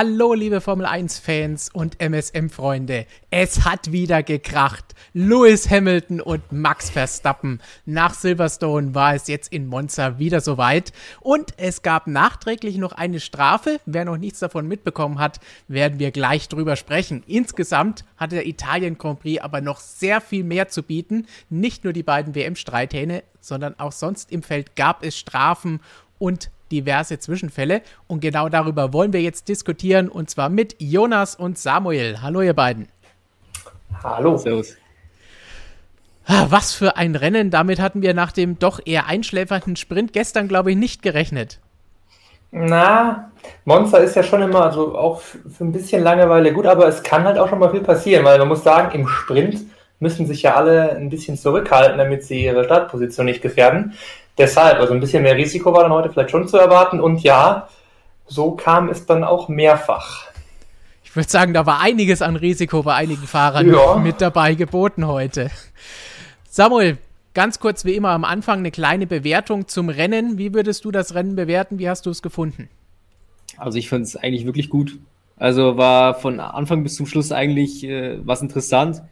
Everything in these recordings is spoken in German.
Hallo, liebe Formel 1-Fans und MSM-Freunde. Es hat wieder gekracht. Lewis Hamilton und Max Verstappen. Nach Silverstone war es jetzt in Monza wieder soweit. Und es gab nachträglich noch eine Strafe. Wer noch nichts davon mitbekommen hat, werden wir gleich drüber sprechen. Insgesamt hatte der Italien Grand Prix aber noch sehr viel mehr zu bieten. Nicht nur die beiden WM-Streithähne, sondern auch sonst im Feld gab es Strafen und diverse Zwischenfälle. Und genau darüber wollen wir jetzt diskutieren und zwar mit Jonas und Samuel. Hallo, ihr beiden. Hallo. Servus. Ah, was für ein Rennen. Damit hatten wir nach dem doch eher einschläfernden Sprint gestern, glaube ich, nicht gerechnet. Na, Monster ist ja schon immer, also auch für ein bisschen Langeweile gut, aber es kann halt auch schon mal viel passieren, weil man muss sagen, im Sprint müssen sich ja alle ein bisschen zurückhalten, damit sie ihre Startposition nicht gefährden. Deshalb, also ein bisschen mehr Risiko war dann heute vielleicht schon zu erwarten. Und ja, so kam es dann auch mehrfach. Ich würde sagen, da war einiges an Risiko bei einigen Fahrern ja. mit dabei geboten heute. Samuel, ganz kurz wie immer am Anfang eine kleine Bewertung zum Rennen. Wie würdest du das Rennen bewerten? Wie hast du es gefunden? Also ich fand es eigentlich wirklich gut. Also war von Anfang bis zum Schluss eigentlich äh, was interessant.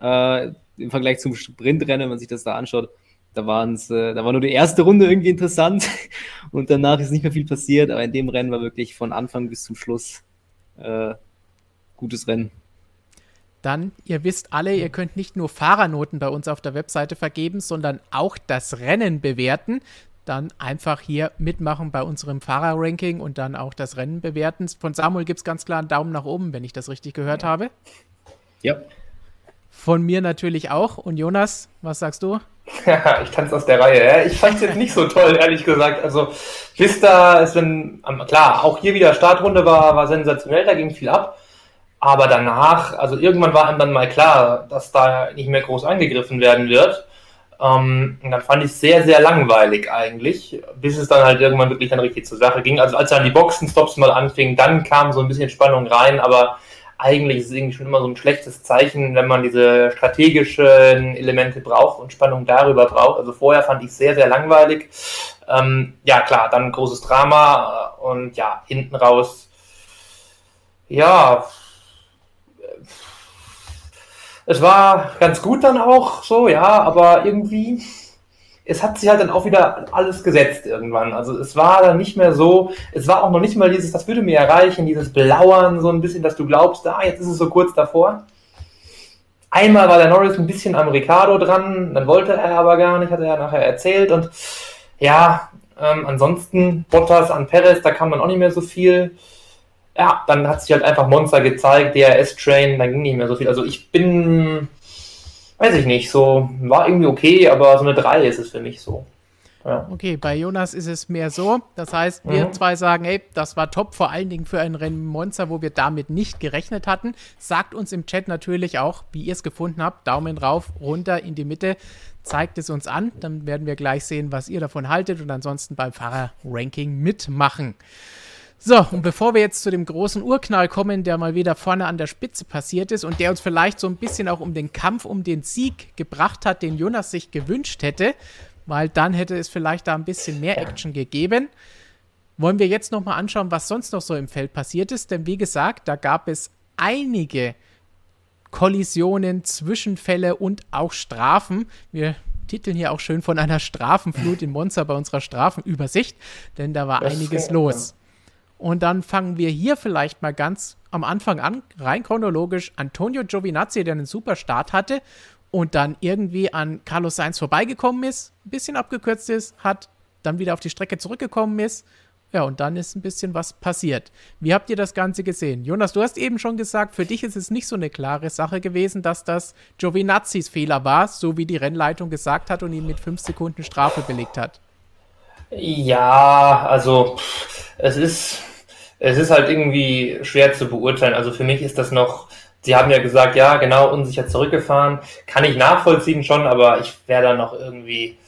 Äh, Im Vergleich zum Sprintrennen, wenn man sich das da anschaut da, waren's, äh, da war nur die erste Runde irgendwie interessant und danach ist nicht mehr viel passiert, aber in dem Rennen war wirklich von Anfang bis zum Schluss äh, gutes Rennen. Dann, ihr wisst alle, ihr könnt nicht nur Fahrernoten bei uns auf der Webseite vergeben, sondern auch das Rennen bewerten. Dann einfach hier mitmachen bei unserem Fahrerranking und dann auch das Rennen bewerten. Von Samuel gibt es ganz klar einen Daumen nach oben, wenn ich das richtig gehört habe. Ja. Von mir natürlich auch. Und Jonas, was sagst du? Ja, ich tanze aus der Reihe. Ich fand es jetzt nicht so toll, ehrlich gesagt. Also Vista ist dann, klar, auch hier wieder Startrunde war, war sensationell, da ging viel ab. Aber danach, also irgendwann war einem dann mal klar, dass da nicht mehr groß angegriffen werden wird. Ähm, und dann fand ich es sehr, sehr langweilig eigentlich, bis es dann halt irgendwann wirklich dann richtig zur Sache ging. Also als dann die Boxenstops mal anfingen, dann kam so ein bisschen Spannung rein, aber eigentlich ist es irgendwie schon immer so ein schlechtes Zeichen, wenn man diese strategischen Elemente braucht und Spannung darüber braucht. Also vorher fand ich es sehr, sehr langweilig. Ähm, ja, klar, dann großes Drama und ja, hinten raus, ja, es war ganz gut dann auch so, ja, aber irgendwie es hat sich halt dann auch wieder alles gesetzt irgendwann. Also es war dann nicht mehr so, es war auch noch nicht mal dieses, das würde mir erreichen, dieses Belauern so ein bisschen, dass du glaubst, ah, jetzt ist es so kurz davor. Einmal war der Norris ein bisschen am Ricardo dran, dann wollte er aber gar nicht, hat er ja nachher erzählt und ja, ähm, ansonsten Bottas an Perez, da kam dann auch nicht mehr so viel. Ja, dann hat sich halt einfach Monster gezeigt, DRS-Train, dann ging nicht mehr so viel. Also ich bin weiß ich nicht, so war irgendwie okay, aber so eine 3 ist es für mich so. Ja. Okay, bei Jonas ist es mehr so. Das heißt, wir mhm. zwei sagen, ey, das war top, vor allen Dingen für ein Rennmonster, wo wir damit nicht gerechnet hatten. Sagt uns im Chat natürlich auch, wie ihr es gefunden habt. Daumen rauf, runter in die Mitte. Zeigt es uns an. Dann werden wir gleich sehen, was ihr davon haltet und ansonsten beim Fahrerranking mitmachen. So, und bevor wir jetzt zu dem großen Urknall kommen, der mal wieder vorne an der Spitze passiert ist und der uns vielleicht so ein bisschen auch um den Kampf um den Sieg gebracht hat, den Jonas sich gewünscht hätte, weil dann hätte es vielleicht da ein bisschen mehr Action gegeben, wollen wir jetzt nochmal anschauen, was sonst noch so im Feld passiert ist. Denn wie gesagt, da gab es einige Kollisionen, Zwischenfälle und auch Strafen. Wir titeln hier auch schön von einer Strafenflut in Monza bei unserer Strafenübersicht, denn da war das einiges los. Und dann fangen wir hier vielleicht mal ganz am Anfang an, rein chronologisch. Antonio Giovinazzi, der einen super Start hatte und dann irgendwie an Carlos Sainz vorbeigekommen ist, ein bisschen abgekürzt ist, hat dann wieder auf die Strecke zurückgekommen ist. Ja, und dann ist ein bisschen was passiert. Wie habt ihr das Ganze gesehen? Jonas, du hast eben schon gesagt, für dich ist es nicht so eine klare Sache gewesen, dass das Giovinazzis Fehler war, so wie die Rennleitung gesagt hat und ihn mit fünf Sekunden Strafe belegt hat. Ja, also es ist, es ist halt irgendwie schwer zu beurteilen. Also für mich ist das noch, Sie haben ja gesagt, ja, genau, unsicher zurückgefahren. Kann ich nachvollziehen schon, aber ich wäre da noch irgendwie,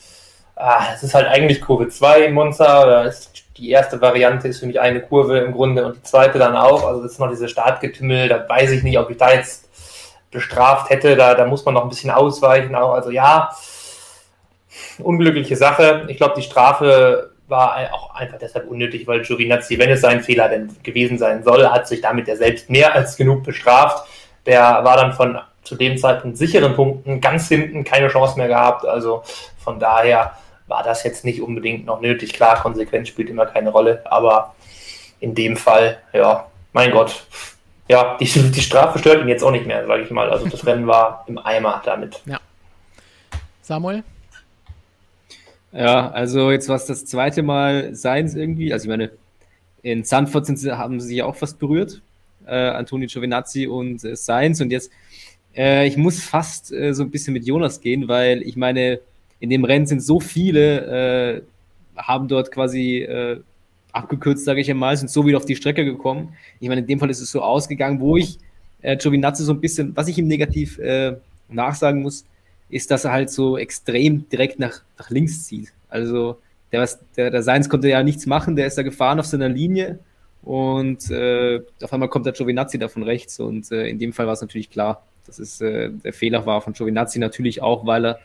ah, es ist halt eigentlich Kurve 2 in Monza, da ist die erste Variante ist für mich eine Kurve im Grunde und die zweite dann auch. Also das ist noch diese Startgetümmel, da weiß ich nicht, ob ich da jetzt bestraft hätte, da, da muss man noch ein bisschen ausweichen. Auch. Also ja, unglückliche Sache. Ich glaube, die Strafe war auch einfach deshalb unnötig, weil Giovinazzi, wenn es sein Fehler denn gewesen sein soll, hat sich damit ja selbst mehr als genug bestraft. Der war dann von zu dem Zeitpunkt sicheren Punkten ganz hinten keine Chance mehr gehabt. Also von daher war das jetzt nicht unbedingt noch nötig. Klar, Konsequenz spielt immer keine Rolle, aber in dem Fall, ja, mein Gott, ja, die, die Strafe stört ihn jetzt auch nicht mehr, sage ich mal. Also das Rennen war im Eimer damit. Ja. Samuel? Ja, also jetzt war es das zweite Mal Seins irgendwie. Also ich meine, in Sanford sind haben sie sich auch fast berührt. Äh, Antonio Giovinazzi und äh, Sainz. Und jetzt, äh, ich muss fast äh, so ein bisschen mit Jonas gehen, weil ich meine, in dem Rennen sind so viele, äh, haben dort quasi äh, abgekürzt, sage ich einmal, sind so wieder auf die Strecke gekommen. Ich meine, in dem Fall ist es so ausgegangen, wo ich äh, Giovinazzi so ein bisschen, was ich ihm negativ äh, nachsagen muss, ist, dass er halt so extrem direkt nach, nach links zieht. Also der, der, der Seins konnte ja nichts machen, der ist da gefahren auf seiner Linie und äh, auf einmal kommt der Giovinazzi da von rechts und äh, in dem Fall war es natürlich klar, dass es äh, der Fehler war von Giovinazzi natürlich auch, weil er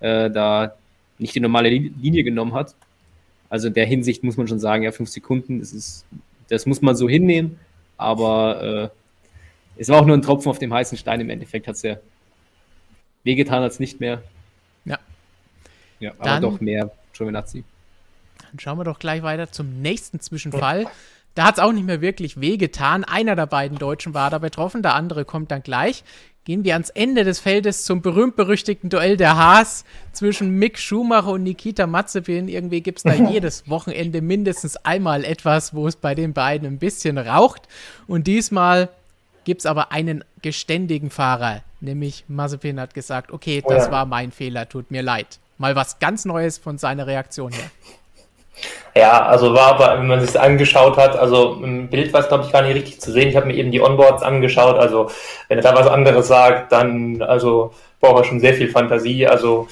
äh, da nicht die normale Linie genommen hat. Also in der Hinsicht muss man schon sagen, ja, fünf Sekunden, das ist, das muss man so hinnehmen, aber äh, es war auch nur ein Tropfen auf dem heißen Stein. Im Endeffekt hat es ja wehgetan als nicht mehr. Ja. Ja, aber dann, doch mehr Giovinazzi. Dann schauen wir doch gleich weiter zum nächsten Zwischenfall. Da hat es auch nicht mehr wirklich wehgetan. Einer der beiden Deutschen war da betroffen, der andere kommt dann gleich. Gehen wir ans Ende des Feldes zum berühmt-berüchtigten Duell der Haas zwischen Mick Schumacher und Nikita Mazepin. Irgendwie gibt es da jedes Wochenende mindestens einmal etwas, wo es bei den beiden ein bisschen raucht. Und diesmal gibt es aber einen geständigen Fahrer, nämlich Mazepin hat gesagt, okay, das oh ja. war mein Fehler, tut mir leid. Mal was ganz Neues von seiner Reaktion her. Ja, also war aber, wenn man sich das angeschaut hat, also im Bild war es, glaube ich, gar nicht richtig zu sehen. Ich habe mir eben die Onboards angeschaut. Also, wenn er da was anderes sagt, dann also braucht er schon sehr viel Fantasie. Also,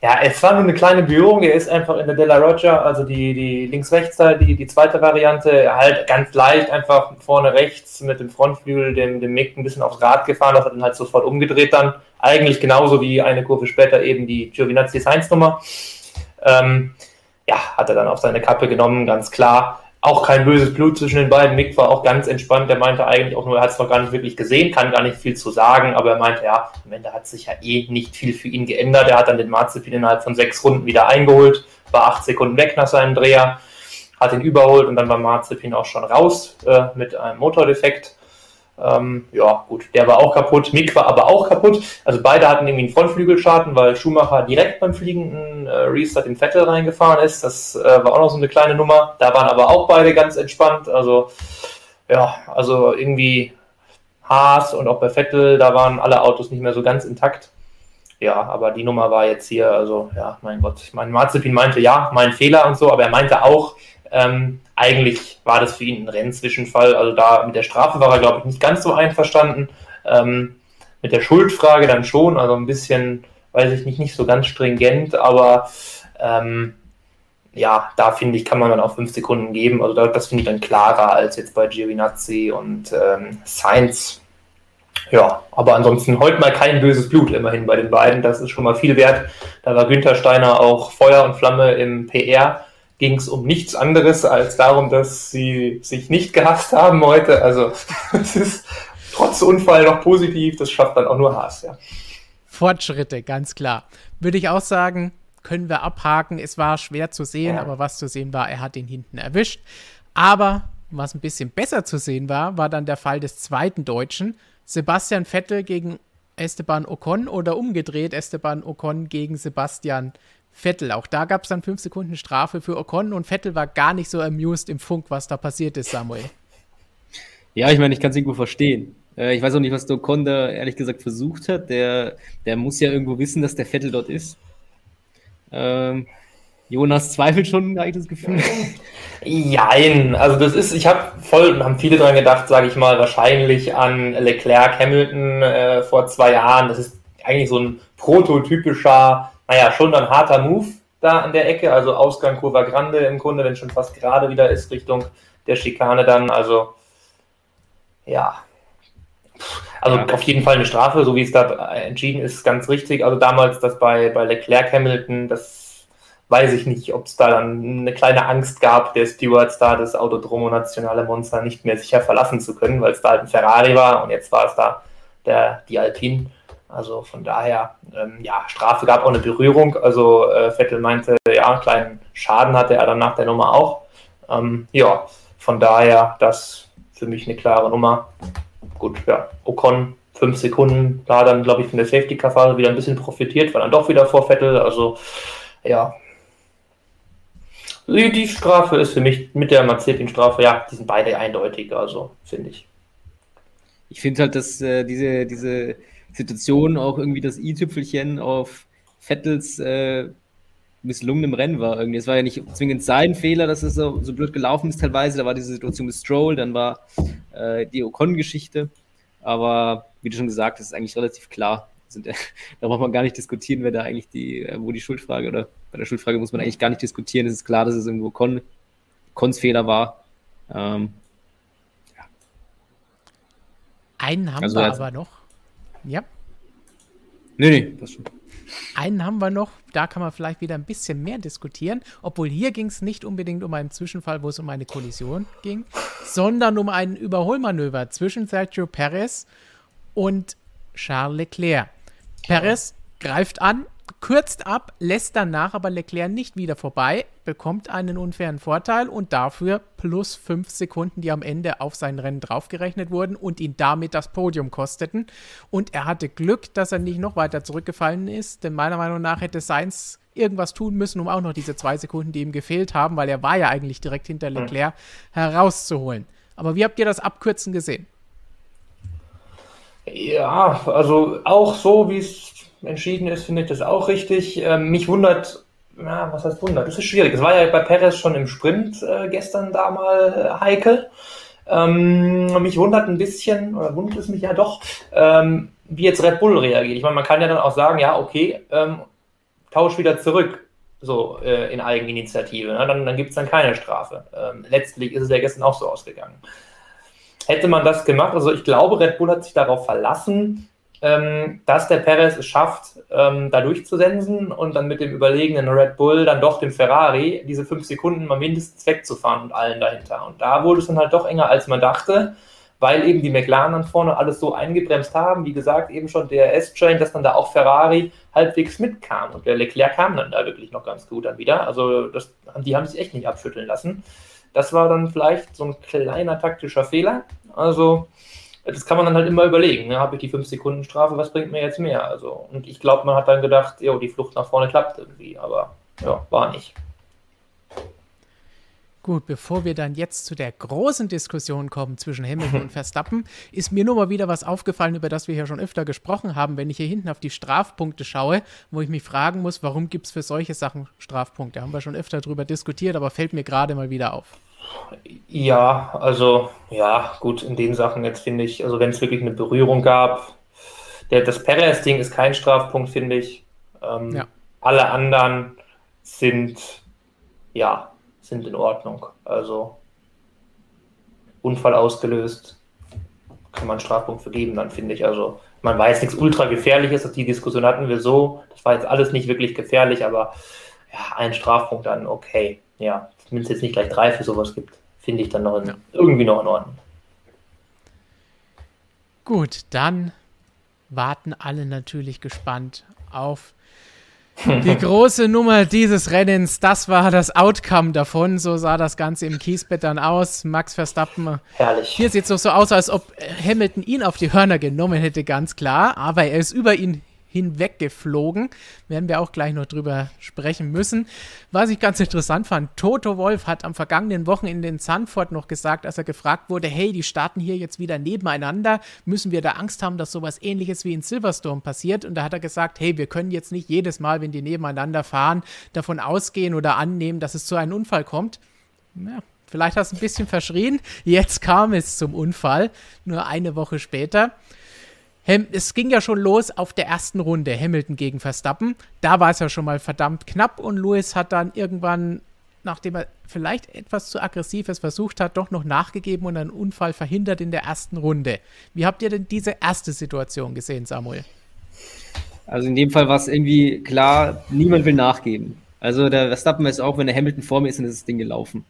ja, es war nur eine kleine Berührung. Er ist einfach in der Della Roger, also die, die links-rechts die, die zweite Variante, halt ganz leicht einfach vorne rechts mit dem Frontflügel, dem, dem Mick ein bisschen aufs Rad gefahren. Das hat dann halt sofort umgedreht dann. Eigentlich genauso wie eine Kurve später eben die Giovinazzi Heinz-Nummer. Ähm, ja, hat er dann auf seine Kappe genommen, ganz klar. Auch kein böses Blut zwischen den beiden. Mick war auch ganz entspannt. Der meinte eigentlich auch nur, er hat es noch gar nicht wirklich gesehen, kann gar nicht viel zu sagen, aber er meinte, ja, am Ende hat sich ja eh nicht viel für ihn geändert. Er hat dann den Marzipin innerhalb von sechs Runden wieder eingeholt, war acht Sekunden weg nach seinem Dreher, hat ihn überholt und dann war Marzipin auch schon raus äh, mit einem Motordefekt. Ähm, ja, gut, der war auch kaputt. Mick war aber auch kaputt. Also beide hatten irgendwie einen Frontflügelschaden, weil Schumacher direkt beim fliegenden äh, Restart in Vettel reingefahren ist. Das äh, war auch noch so eine kleine Nummer. Da waren aber auch beide ganz entspannt. Also, ja, also irgendwie Haas und auch bei Vettel, da waren alle Autos nicht mehr so ganz intakt. Ja, aber die Nummer war jetzt hier, also ja, mein Gott. Ich meine, Marzipin meinte, ja, mein Fehler und so, aber er meinte auch, ähm, eigentlich war das für ihn ein Rennzwischenfall. Also da mit der Strafe war er, glaube ich, nicht ganz so einverstanden. Ähm, mit der Schuldfrage dann schon, also ein bisschen, weiß ich nicht, nicht so ganz stringent, aber ähm, ja, da finde ich, kann man dann auch fünf Sekunden geben. Also das finde ich dann klarer als jetzt bei Giovinazzi und ähm, Sainz. Ja, aber ansonsten heute mal kein böses Blut immerhin bei den beiden. Das ist schon mal viel wert. Da war Günther Steiner auch Feuer und Flamme im PR ging es um nichts anderes als darum, dass sie sich nicht gehasst haben heute. Also es ist trotz Unfall noch positiv, das schafft dann auch nur Haas, ja. Fortschritte, ganz klar. Würde ich auch sagen, können wir abhaken. Es war schwer zu sehen, ja. aber was zu sehen war, er hat ihn hinten erwischt. Aber was ein bisschen besser zu sehen war, war dann der Fall des zweiten Deutschen. Sebastian Vettel gegen Esteban Ocon oder umgedreht Esteban Ocon gegen Sebastian Vettel. Auch da gab es dann fünf Sekunden Strafe für Ocon und Vettel war gar nicht so amused im Funk, was da passiert ist, Samuel. Ja, ich meine, ich kann es irgendwo verstehen. Äh, ich weiß auch nicht, was Ocon da ehrlich gesagt versucht hat. Der, der muss ja irgendwo wissen, dass der Vettel dort ist. Ähm, Jonas zweifelt schon, habe ich das Gefühl. Jein, also das ist, ich habe voll, haben viele dran gedacht, sage ich mal, wahrscheinlich an Leclerc Hamilton äh, vor zwei Jahren. Das ist eigentlich so ein prototypischer naja, schon ein harter Move da an der Ecke, also Ausgang Kurva Grande im Grunde, wenn schon fast gerade wieder ist, Richtung der Schikane dann, also ja. Also ja. auf jeden Fall eine Strafe, so wie es da entschieden ist, ganz richtig. Also damals das bei, bei Leclerc Hamilton, das weiß ich nicht, ob es da dann eine kleine Angst gab, der Stewards da das Autodromo Nationale Monster nicht mehr sicher verlassen zu können, weil es da halt ein Ferrari war und jetzt war es da der, die Alpine. Also von daher, ähm, ja, Strafe gab auch eine Berührung. Also äh, Vettel meinte, ja, einen kleinen Schaden hatte er dann nach der Nummer auch. Ähm, ja, von daher, das für mich eine klare Nummer. Gut, ja, Ocon fünf Sekunden, da dann, glaube ich, von der Safety-Car-Phase wieder ein bisschen profitiert, war dann doch wieder vor Vettel. Also, ja. Die, Strafe ist für mich mit der Mazepin-Strafe, ja, die sind beide eindeutig, also, finde ich. Ich finde halt, dass äh, diese, diese Situation auch irgendwie das i-Tüpfelchen auf Vettels äh, misslungenem Rennen war. Irgendwie. Es war ja nicht zwingend sein Fehler, dass es so, so blöd gelaufen ist teilweise. Da war diese Situation mit Stroll, dann war äh, die Ocon-Geschichte. Aber wie du schon gesagt hast, ist eigentlich relativ klar. Sind, da braucht man gar nicht diskutieren, wer da eigentlich die, äh, wo die Schuldfrage oder bei der Schuldfrage muss man eigentlich gar nicht diskutieren. Es ist klar, dass es irgendwo Con, Cons Fehler war. Ähm, ja. Einen haben also wir aber noch. Ja. Nee, nee, passt schon. Einen haben wir noch, da kann man vielleicht wieder ein bisschen mehr diskutieren, obwohl hier ging es nicht unbedingt um einen Zwischenfall, wo es um eine Kollision ging, sondern um ein Überholmanöver zwischen Sergio Perez und Charles Leclerc. Perez greift an, kürzt ab, lässt danach aber Leclerc nicht wieder vorbei, bekommt einen unfairen Vorteil und dafür plus fünf Sekunden, die am Ende auf sein Rennen draufgerechnet wurden und ihn damit das Podium kosteten. Und er hatte Glück, dass er nicht noch weiter zurückgefallen ist, denn meiner Meinung nach hätte Sainz irgendwas tun müssen, um auch noch diese zwei Sekunden, die ihm gefehlt haben, weil er war ja eigentlich direkt hinter Leclerc, herauszuholen. Aber wie habt ihr das Abkürzen gesehen? Ja, also auch so, wie es entschieden ist, finde ich das auch richtig. Ähm, mich wundert, ja, was heißt wundert? Das ist schwierig. Es war ja bei Perez schon im Sprint äh, gestern da mal äh, heikel. Ähm, mich wundert ein bisschen, oder wundert es mich ja doch, ähm, wie jetzt Red Bull reagiert. Ich meine, man kann ja dann auch sagen, ja, okay, ähm, tausch wieder zurück, so äh, in Eigeninitiative. Ne? Dann, dann gibt es dann keine Strafe. Ähm, letztlich ist es ja gestern auch so ausgegangen. Hätte man das gemacht, also ich glaube, Red Bull hat sich darauf verlassen, ähm, dass der Perez es schafft, ähm, da durchzusensen und dann mit dem überlegenen Red Bull dann doch dem Ferrari diese fünf Sekunden mal mindestens wegzufahren und allen dahinter. Und da wurde es dann halt doch enger, als man dachte, weil eben die McLaren dann vorne alles so eingebremst haben, wie gesagt, eben schon der S-Train, dass dann da auch Ferrari halbwegs mitkam. Und der Leclerc kam dann da wirklich noch ganz gut dann wieder. Also das, die haben sich echt nicht abschütteln lassen. Das war dann vielleicht so ein kleiner taktischer Fehler. Also das kann man dann halt immer überlegen. Ne? Habe ich die 5-Sekunden-Strafe, was bringt mir jetzt mehr? Also, und ich glaube, man hat dann gedacht, jo, die Flucht nach vorne klappt irgendwie, aber ja, war nicht. Gut, bevor wir dann jetzt zu der großen Diskussion kommen zwischen Hamilton und Verstappen, ist mir nur mal wieder was aufgefallen, über das wir hier schon öfter gesprochen haben, wenn ich hier hinten auf die Strafpunkte schaue, wo ich mich fragen muss, warum gibt es für solche Sachen Strafpunkte? Haben wir schon öfter darüber diskutiert, aber fällt mir gerade mal wieder auf. Ja, also ja, gut, in den Sachen jetzt finde ich, also wenn es wirklich eine Berührung gab, der, das Perez-Ding ist kein Strafpunkt, finde ich. Ähm, ja. Alle anderen sind, ja, sind in Ordnung. Also Unfall ausgelöst, kann man einen Strafpunkt vergeben, dann finde ich. Also man weiß nichts ultra gefährliches, die Diskussion hatten wir so. Das war jetzt alles nicht wirklich gefährlich, aber ja, ein Strafpunkt dann okay. Ja, wenn es jetzt nicht gleich drei für sowas gibt, finde ich dann noch in, ja. irgendwie noch in Ordnung. Gut, dann warten alle natürlich gespannt auf die große Nummer dieses Rennens. Das war das Outcome davon. So sah das Ganze im Kiesbett dann aus. Max Verstappen. Herrlich. Hier sieht es doch so aus, als ob Hamilton ihn auf die Hörner genommen hätte, ganz klar. Aber er ist über ihn hinweggeflogen. Werden wir auch gleich noch drüber sprechen müssen. Was ich ganz interessant fand, Toto Wolf hat am vergangenen Wochenende in Sanford noch gesagt, als er gefragt wurde, hey, die starten hier jetzt wieder nebeneinander, müssen wir da Angst haben, dass sowas ähnliches wie in Silverstone passiert? Und da hat er gesagt, hey, wir können jetzt nicht jedes Mal, wenn die nebeneinander fahren, davon ausgehen oder annehmen, dass es zu einem Unfall kommt. Ja, vielleicht hast du ein bisschen verschrien. Jetzt kam es zum Unfall, nur eine Woche später es ging ja schon los auf der ersten Runde, Hamilton gegen Verstappen. Da war es ja schon mal verdammt knapp und Lewis hat dann irgendwann, nachdem er vielleicht etwas zu aggressives versucht hat, doch noch nachgegeben und einen Unfall verhindert in der ersten Runde. Wie habt ihr denn diese erste Situation gesehen, Samuel? Also in dem Fall war es irgendwie klar, niemand will nachgeben. Also der Verstappen weiß auch, wenn der Hamilton vor mir ist, dann ist das Ding gelaufen.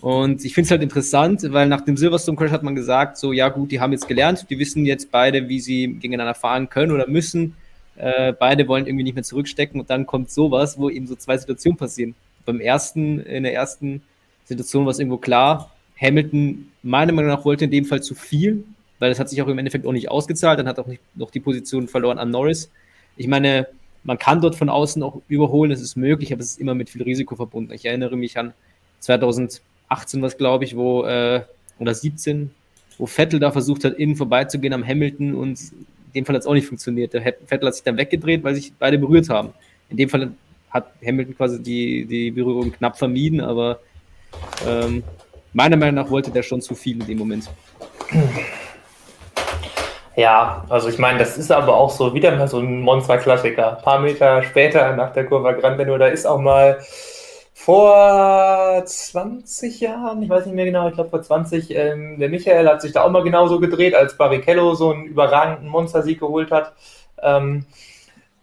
Und ich finde es halt interessant, weil nach dem Silverstone Crash hat man gesagt, so ja gut, die haben jetzt gelernt, die wissen jetzt beide, wie sie gegeneinander fahren können oder müssen. Äh, beide wollen irgendwie nicht mehr zurückstecken und dann kommt sowas, wo eben so zwei Situationen passieren. Beim ersten, in der ersten Situation war es irgendwo klar, Hamilton meiner Meinung nach wollte in dem Fall zu viel, weil das hat sich auch im Endeffekt auch nicht ausgezahlt, dann hat auch nicht noch die Position verloren an Norris. Ich meine, man kann dort von außen auch überholen, das ist möglich, aber es ist immer mit viel Risiko verbunden. Ich erinnere mich an 2000 18 was, glaube ich, wo, äh, oder 17, wo Vettel da versucht hat, innen vorbeizugehen am Hamilton und in dem Fall hat es auch nicht funktioniert. Der Vettel hat sich dann weggedreht, weil sich beide berührt haben. In dem Fall hat Hamilton quasi die, die Berührung knapp vermieden, aber ähm, meiner Meinung nach wollte der schon zu viel in dem Moment. Ja, also ich meine, das ist aber auch so wieder mal so ein Monster-Klassiker. Ein paar Meter später nach der Kurve Grande, nur da ist auch mal vor 20 Jahren, ich weiß nicht mehr genau, ich glaube vor 20, ähm, der Michael hat sich da auch mal genauso gedreht, als Barrichello so einen überragenden Monstersieg geholt hat. Ähm,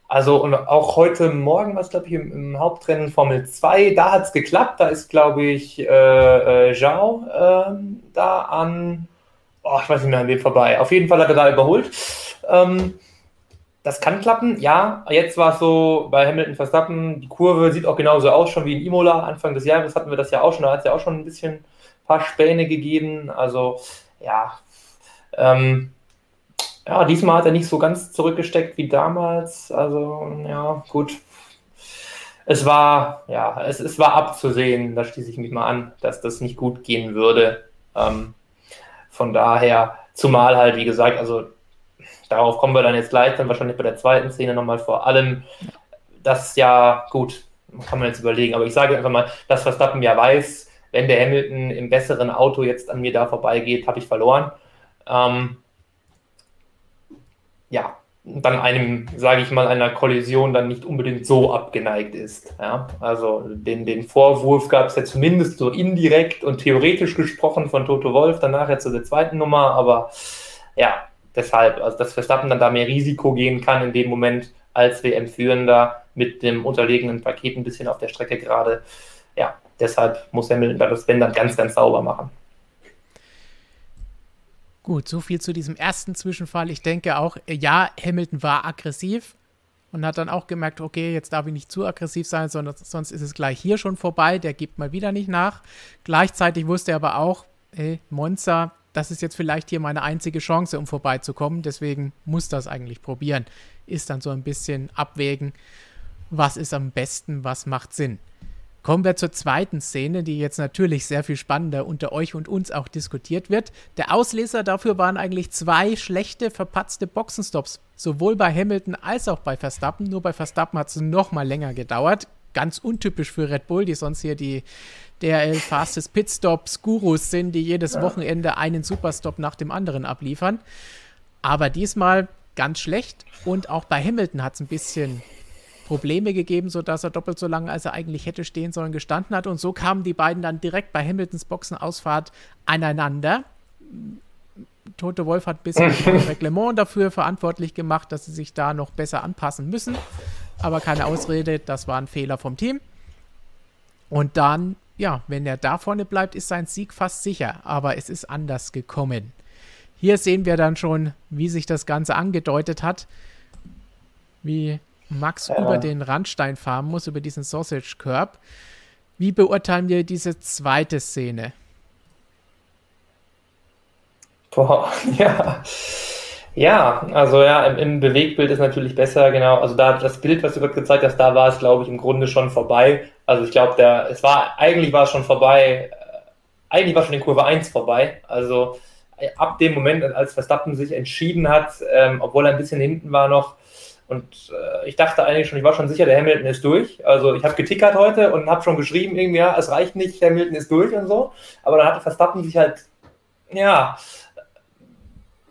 also und auch heute Morgen, was glaube ich im, im, Hauptrennen Formel 2, da hat es geklappt. Da ist, glaube ich, äh, äh, Zhao äh, da an, oh, ich weiß nicht mehr an wem vorbei. Auf jeden Fall hat er da überholt. Ähm, das kann klappen, ja. Jetzt war es so bei Hamilton Verstappen, die Kurve sieht auch genauso aus, schon wie in Imola. Anfang des Jahres hatten wir das ja auch schon, da hat es ja auch schon ein bisschen ein paar Späne gegeben. Also, ja. Ähm, ja, diesmal hat er nicht so ganz zurückgesteckt wie damals. Also, ja, gut. Es war, ja, es, es war abzusehen, da schließe ich mich mal an, dass das nicht gut gehen würde. Ähm, von daher, zumal halt, wie gesagt, also darauf kommen wir dann jetzt gleich, dann wahrscheinlich bei der zweiten Szene nochmal vor allem, das ja, gut, kann man jetzt überlegen, aber ich sage einfach mal, dass Verstappen ja weiß, wenn der Hamilton im besseren Auto jetzt an mir da vorbeigeht, habe ich verloren. Ähm, ja, dann einem, sage ich mal, einer Kollision dann nicht unbedingt so abgeneigt ist. Ja? Also den, den Vorwurf gab es ja zumindest so indirekt und theoretisch gesprochen von Toto Wolf, danach jetzt zu der zweiten Nummer, aber ja, Deshalb, also dass Verstappen dann da mehr Risiko gehen kann in dem Moment als WM-Führender mit dem unterlegenen Paket ein bisschen auf der Strecke gerade. Ja, deshalb muss Hamilton das Wenn dann ganz, ganz sauber machen. Gut, so viel zu diesem ersten Zwischenfall. Ich denke auch, ja, Hamilton war aggressiv und hat dann auch gemerkt, okay, jetzt darf ich nicht zu aggressiv sein, sondern sonst ist es gleich hier schon vorbei. Der gibt mal wieder nicht nach. Gleichzeitig wusste er aber auch, ey, Monza, das ist jetzt vielleicht hier meine einzige Chance, um vorbeizukommen. Deswegen muss das eigentlich probieren. Ist dann so ein bisschen abwägen, was ist am besten, was macht Sinn. Kommen wir zur zweiten Szene, die jetzt natürlich sehr viel spannender unter euch und uns auch diskutiert wird. Der Auslöser dafür waren eigentlich zwei schlechte, verpatzte Boxenstops, sowohl bei Hamilton als auch bei Verstappen. Nur bei Verstappen hat es noch mal länger gedauert. Ganz untypisch für Red Bull, die sonst hier die DRL Fastest Pitstops Gurus sind, die jedes. Wochenende einen Superstop nach dem anderen abliefern. Aber diesmal ganz schlecht und auch bei Hamilton hat es ein bisschen Probleme gegeben, sodass er doppelt so lange, als er eigentlich hätte stehen sollen, gestanden hat. Und so kamen die beiden dann direkt bei Hamiltons Boxenausfahrt aneinander. Tote Wolf hat ein bisschen Reglement dafür verantwortlich gemacht, dass sie sich da noch besser anpassen müssen. Aber keine Ausrede, das war ein Fehler vom Team. Und dann ja, wenn er da vorne bleibt, ist sein Sieg fast sicher. Aber es ist anders gekommen. Hier sehen wir dann schon, wie sich das Ganze angedeutet hat. Wie Max ja. über den Randstein fahren muss, über diesen Sausage Curb. Wie beurteilen wir diese zweite Szene? Boah, ja. Ja, also ja, im, im, Bewegtbild ist natürlich besser, genau. Also da das Bild, was du gerade gezeigt hast, da war es, glaube ich, im Grunde schon vorbei. Also ich glaube, der, es war, eigentlich war es schon vorbei, äh, eigentlich war schon in Kurve 1 vorbei. Also äh, ab dem Moment, als Verstappen sich entschieden hat, ähm, obwohl er ein bisschen hinten war noch, und äh, ich dachte eigentlich schon, ich war schon sicher, der Hamilton ist durch. Also ich habe getickert heute und habe schon geschrieben, irgendwie, ja, es reicht nicht, Hamilton ist durch und so. Aber dann hatte Verstappen sich halt, ja,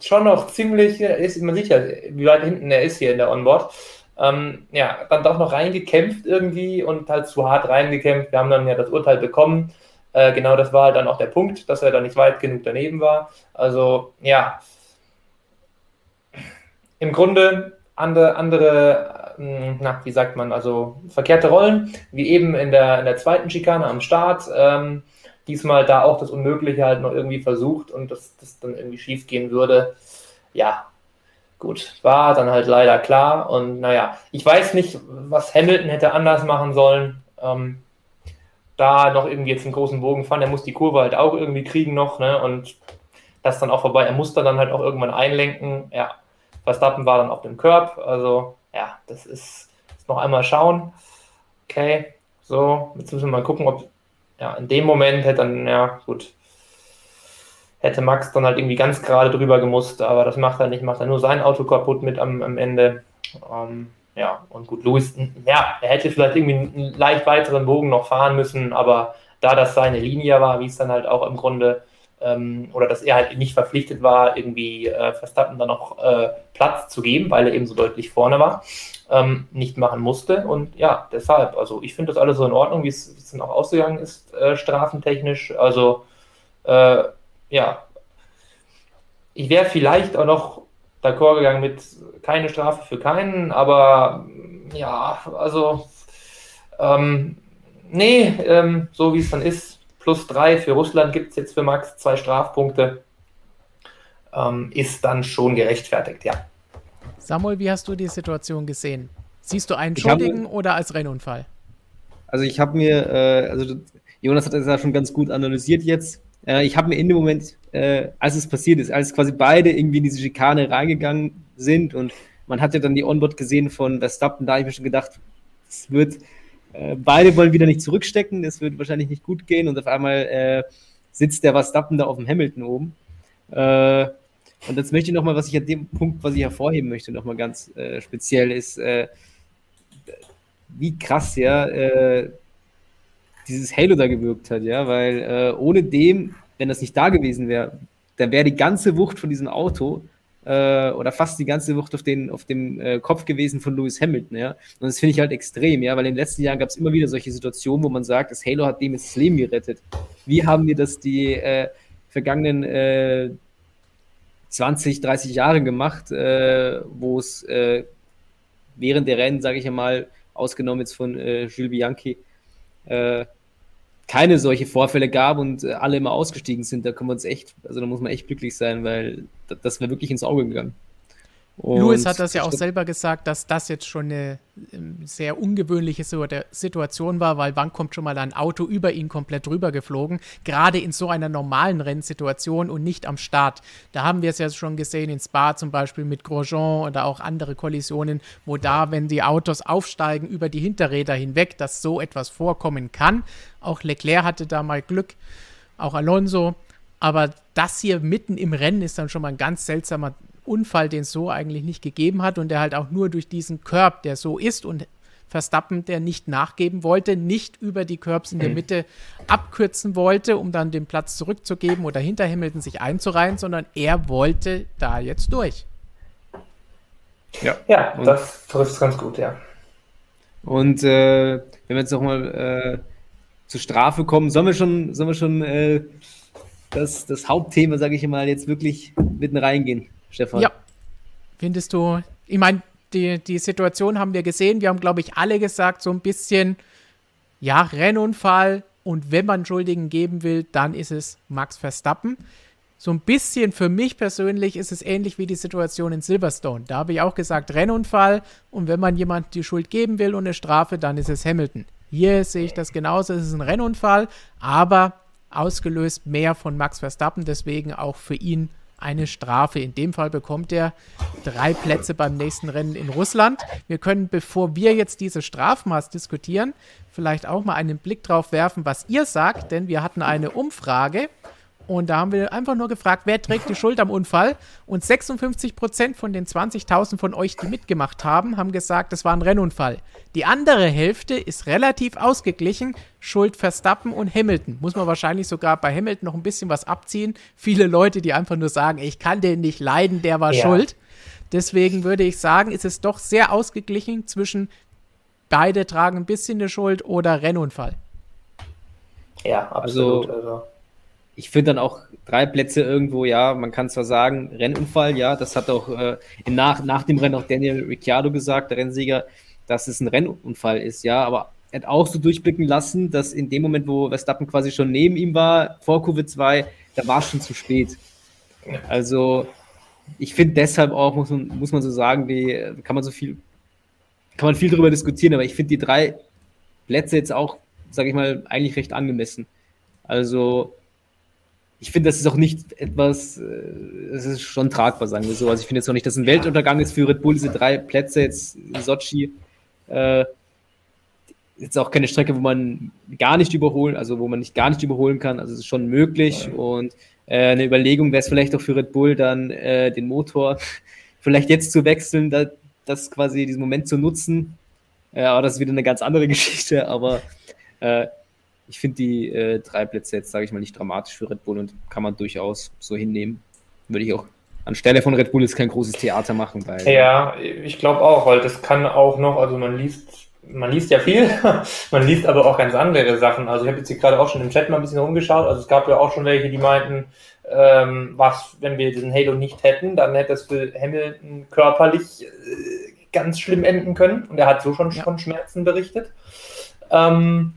schon noch ziemlich, ist, man ja, wie weit hinten er ist hier in der Onboard. Ähm, ja, dann doch noch reingekämpft irgendwie und halt zu hart reingekämpft. Wir haben dann ja das Urteil bekommen. Äh, genau das war halt dann auch der Punkt, dass er da nicht weit genug daneben war. Also ja, im Grunde andere, andere hm, na, wie sagt man, also verkehrte Rollen, wie eben in der, in der zweiten Schikane am Start. Ähm, diesmal da auch das Unmögliche halt noch irgendwie versucht und dass das dann irgendwie schief gehen würde. Ja, gut, war dann halt leider klar. Und naja, ich weiß nicht, was Hamilton hätte anders machen sollen. Ähm, da noch irgendwie jetzt einen großen Bogen fahren, er muss die Kurve halt auch irgendwie kriegen noch, ne? Und das dann auch vorbei. Er muss dann halt auch irgendwann einlenken. Ja, Verstappen war dann auf dem Curb. Also, ja, das ist, ist noch einmal schauen. Okay, so, jetzt müssen wir mal gucken, ob ja, in dem Moment hätte dann, ja, gut, hätte Max dann halt irgendwie ganz gerade drüber gemusst, aber das macht er nicht, macht er nur sein Auto kaputt mit am, am Ende. Ähm, ja, und gut, Louis, ja, er hätte vielleicht irgendwie einen leicht weiteren Bogen noch fahren müssen, aber da das seine Linie war, wie es dann halt auch im Grunde, ähm, oder dass er halt nicht verpflichtet war, irgendwie äh, Verstappen dann noch äh, Platz zu geben, weil er eben so deutlich vorne war, ähm, nicht machen musste. Und ja, deshalb, also ich finde das alles so in Ordnung, wie es dann auch ausgegangen ist, äh, strafentechnisch. Also äh, ja, ich wäre vielleicht auch noch d'accord gegangen mit keine Strafe für keinen, aber ja, also ähm, nee, ähm, so wie es dann ist, plus drei für Russland gibt es jetzt für Max zwei Strafpunkte, ähm, ist dann schon gerechtfertigt, ja. Samuel, wie hast du die Situation gesehen? Siehst du einen Schuldigen oder als Rennunfall? Also ich habe mir, äh, also Jonas hat das ja schon ganz gut analysiert jetzt. Äh, ich habe mir in dem Moment, äh, als es passiert ist, als quasi beide irgendwie in diese Schikane reingegangen sind und man hat ja dann die Onboard gesehen von Verstappen, da habe ich mir schon gedacht, es wird, äh, beide wollen wieder nicht zurückstecken, es wird wahrscheinlich nicht gut gehen und auf einmal äh, sitzt der Verstappen da auf dem Hamilton oben. Äh, und jetzt möchte ich nochmal, was ich an dem Punkt, was ich hervorheben möchte, nochmal ganz äh, speziell ist, äh, wie krass ja äh, dieses Halo da gewirkt hat, ja, weil äh, ohne dem, wenn das nicht da gewesen wäre, dann wäre die ganze Wucht von diesem Auto äh, oder fast die ganze Wucht auf, den, auf dem äh, Kopf gewesen von Lewis Hamilton, ja. Und das finde ich halt extrem, ja, weil in den letzten Jahren gab es immer wieder solche Situationen, wo man sagt, das Halo hat dem jetzt das Leben gerettet. Wie haben wir das die vergangenen 20, 30 Jahre gemacht, äh, wo es äh, während der Rennen, sage ich einmal, ausgenommen jetzt von äh, Jules Bianchi, äh, keine solche Vorfälle gab und äh, alle immer ausgestiegen sind. Da kann man uns echt, also da muss man echt glücklich sein, weil das wäre wirklich ins Auge gegangen. Und Louis hat das ja auch selber gesagt, dass das jetzt schon eine ähm, sehr ungewöhnliche Situation war, weil wann kommt schon mal ein Auto über ihn komplett drüber geflogen, gerade in so einer normalen Rennsituation und nicht am Start. Da haben wir es ja schon gesehen in Spa zum Beispiel mit Grosjean oder auch andere Kollisionen, wo da, wenn die Autos aufsteigen über die Hinterräder hinweg, dass so etwas vorkommen kann. Auch Leclerc hatte da mal Glück, auch Alonso. Aber das hier mitten im Rennen ist dann schon mal ein ganz seltsamer Unfall, den es so eigentlich nicht gegeben hat und der halt auch nur durch diesen Curb, der so ist und Verstappen, der nicht nachgeben wollte, nicht über die Curbs in der mhm. Mitte abkürzen wollte, um dann den Platz zurückzugeben oder hinter Hamilton sich einzureihen, sondern er wollte da jetzt durch. Ja, ja das trifft es ganz gut, ja. Und äh, wenn wir jetzt nochmal äh, zur Strafe kommen, sollen wir schon, sollen wir schon äh, das, das Hauptthema, sage ich mal, jetzt wirklich mitten reingehen? Stefan? Ja. Findest du, ich meine, die, die Situation haben wir gesehen. Wir haben, glaube ich, alle gesagt, so ein bisschen, ja, Rennunfall. Und wenn man Schuldigen geben will, dann ist es Max Verstappen. So ein bisschen für mich persönlich ist es ähnlich wie die Situation in Silverstone. Da habe ich auch gesagt, Rennunfall. Und wenn man jemand die Schuld geben will und eine Strafe, dann ist es Hamilton. Hier sehe ich das genauso. Es ist ein Rennunfall, aber ausgelöst mehr von Max Verstappen. Deswegen auch für ihn eine Strafe. In dem Fall bekommt er drei Plätze beim nächsten Rennen in Russland. Wir können, bevor wir jetzt diese Strafmaß diskutieren, vielleicht auch mal einen Blick drauf werfen, was ihr sagt, denn wir hatten eine Umfrage und da haben wir einfach nur gefragt, wer trägt die Schuld am Unfall? Und 56 Prozent von den 20.000 von euch, die mitgemacht haben, haben gesagt, es war ein Rennunfall. Die andere Hälfte ist relativ ausgeglichen. Schuld Verstappen und Hamilton. Muss man wahrscheinlich sogar bei Hamilton noch ein bisschen was abziehen. Viele Leute, die einfach nur sagen, ich kann den nicht leiden, der war ja. schuld. Deswegen würde ich sagen, ist es doch sehr ausgeglichen zwischen beide tragen ein bisschen eine Schuld oder Rennunfall. Ja, absolut. Also, also ich finde dann auch drei Plätze irgendwo, ja, man kann zwar sagen, Rennunfall, ja, das hat auch äh, nach, nach dem Rennen auch Daniel Ricciardo gesagt, der Rennsieger, dass es ein Rennunfall ist, ja, aber er hat auch so durchblicken lassen, dass in dem Moment, wo Verstappen quasi schon neben ihm war, vor Kurve 2, da war es schon zu spät. Also, ich finde deshalb auch, muss man, muss man so sagen, die, kann man so viel, kann man viel darüber diskutieren, aber ich finde die drei Plätze jetzt auch, sage ich mal, eigentlich recht angemessen. Also, ich finde, das ist auch nicht etwas, äh, es ist schon tragbar, sagen wir so. Also ich finde jetzt auch nicht, dass ein Weltuntergang ist für Red Bull, diese drei Plätze jetzt in Sochi. Äh, jetzt auch keine Strecke, wo man gar nicht überholen, also wo man nicht gar nicht überholen kann. Also es ist schon möglich ja. und äh, eine Überlegung wäre es vielleicht auch für Red Bull dann äh, den Motor vielleicht jetzt zu wechseln, da, das quasi diesen Moment zu nutzen. Ja, aber das ist wieder eine ganz andere Geschichte, aber äh, ich finde die äh, drei Plätze jetzt, sage ich mal, nicht dramatisch für Red Bull und kann man durchaus so hinnehmen. Würde ich auch anstelle von Red Bull jetzt kein großes Theater machen. Weil, ja, ich glaube auch, weil das kann auch noch, also man liest, man liest ja viel, man liest aber auch ganz andere Sachen. Also ich habe jetzt hier gerade auch schon im Chat mal ein bisschen rumgeschaut. Also es gab ja auch schon welche, die meinten, ähm, was, wenn wir diesen Halo nicht hätten, dann hätte es für Hamilton körperlich äh, ganz schlimm enden können. Und er hat so schon ja. von Schmerzen berichtet. Ähm,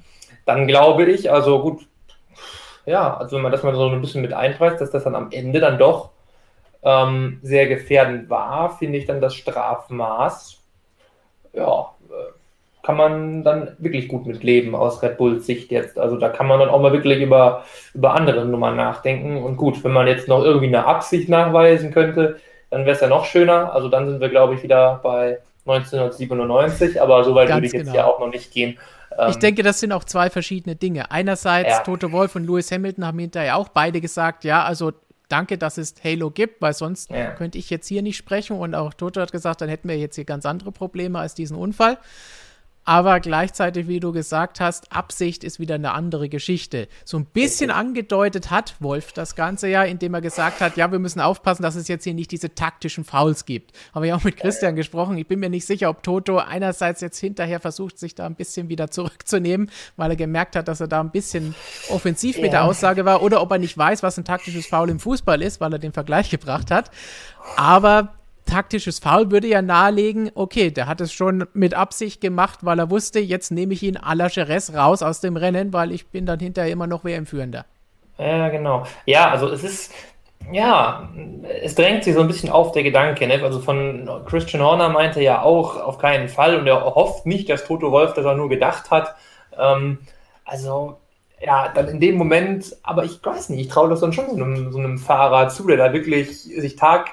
dann glaube ich, also gut, ja, also wenn man das mal so ein bisschen mit einpreist, dass das dann am Ende dann doch ähm, sehr gefährdend war, finde ich dann das Strafmaß, ja, äh, kann man dann wirklich gut mit leben aus Red Bulls Sicht jetzt. Also da kann man dann auch mal wirklich über, über andere Nummern nachdenken. Und gut, wenn man jetzt noch irgendwie eine Absicht nachweisen könnte, dann wäre es ja noch schöner. Also dann sind wir, glaube ich, wieder bei 1997, aber so weit würde ich jetzt genau. ja auch noch nicht gehen. Ich ähm, denke, das sind auch zwei verschiedene Dinge. Einerseits, ja. Toto Wolf und Lewis Hamilton haben hinterher auch beide gesagt, ja, also danke, dass es Halo gibt, weil sonst ja. könnte ich jetzt hier nicht sprechen. Und auch Toto hat gesagt, dann hätten wir jetzt hier ganz andere Probleme als diesen Unfall. Aber gleichzeitig, wie du gesagt hast, Absicht ist wieder eine andere Geschichte. So ein bisschen angedeutet hat Wolf das Ganze ja, indem er gesagt hat, ja, wir müssen aufpassen, dass es jetzt hier nicht diese taktischen Fouls gibt. Habe ich auch mit Christian gesprochen. Ich bin mir nicht sicher, ob Toto einerseits jetzt hinterher versucht, sich da ein bisschen wieder zurückzunehmen, weil er gemerkt hat, dass er da ein bisschen offensiv ja. mit der Aussage war, oder ob er nicht weiß, was ein taktisches Foul im Fußball ist, weil er den Vergleich gebracht hat. Aber taktisches Foul würde ja nahelegen, okay, der hat es schon mit Absicht gemacht, weil er wusste, jetzt nehme ich ihn à la Jerez raus aus dem Rennen, weil ich bin dann hinterher immer noch WM-Führender. Ja, genau. Ja, also es ist, ja, es drängt sich so ein bisschen auf der Gedanke. Ne? Also von Christian Horner meinte ja auch auf keinen Fall und er hofft nicht, dass Toto Wolf das auch nur gedacht hat. Ähm, also ja, dann in dem Moment, aber ich weiß nicht, ich traue das dann schon so einem, so einem Fahrer zu, der da wirklich sich Tag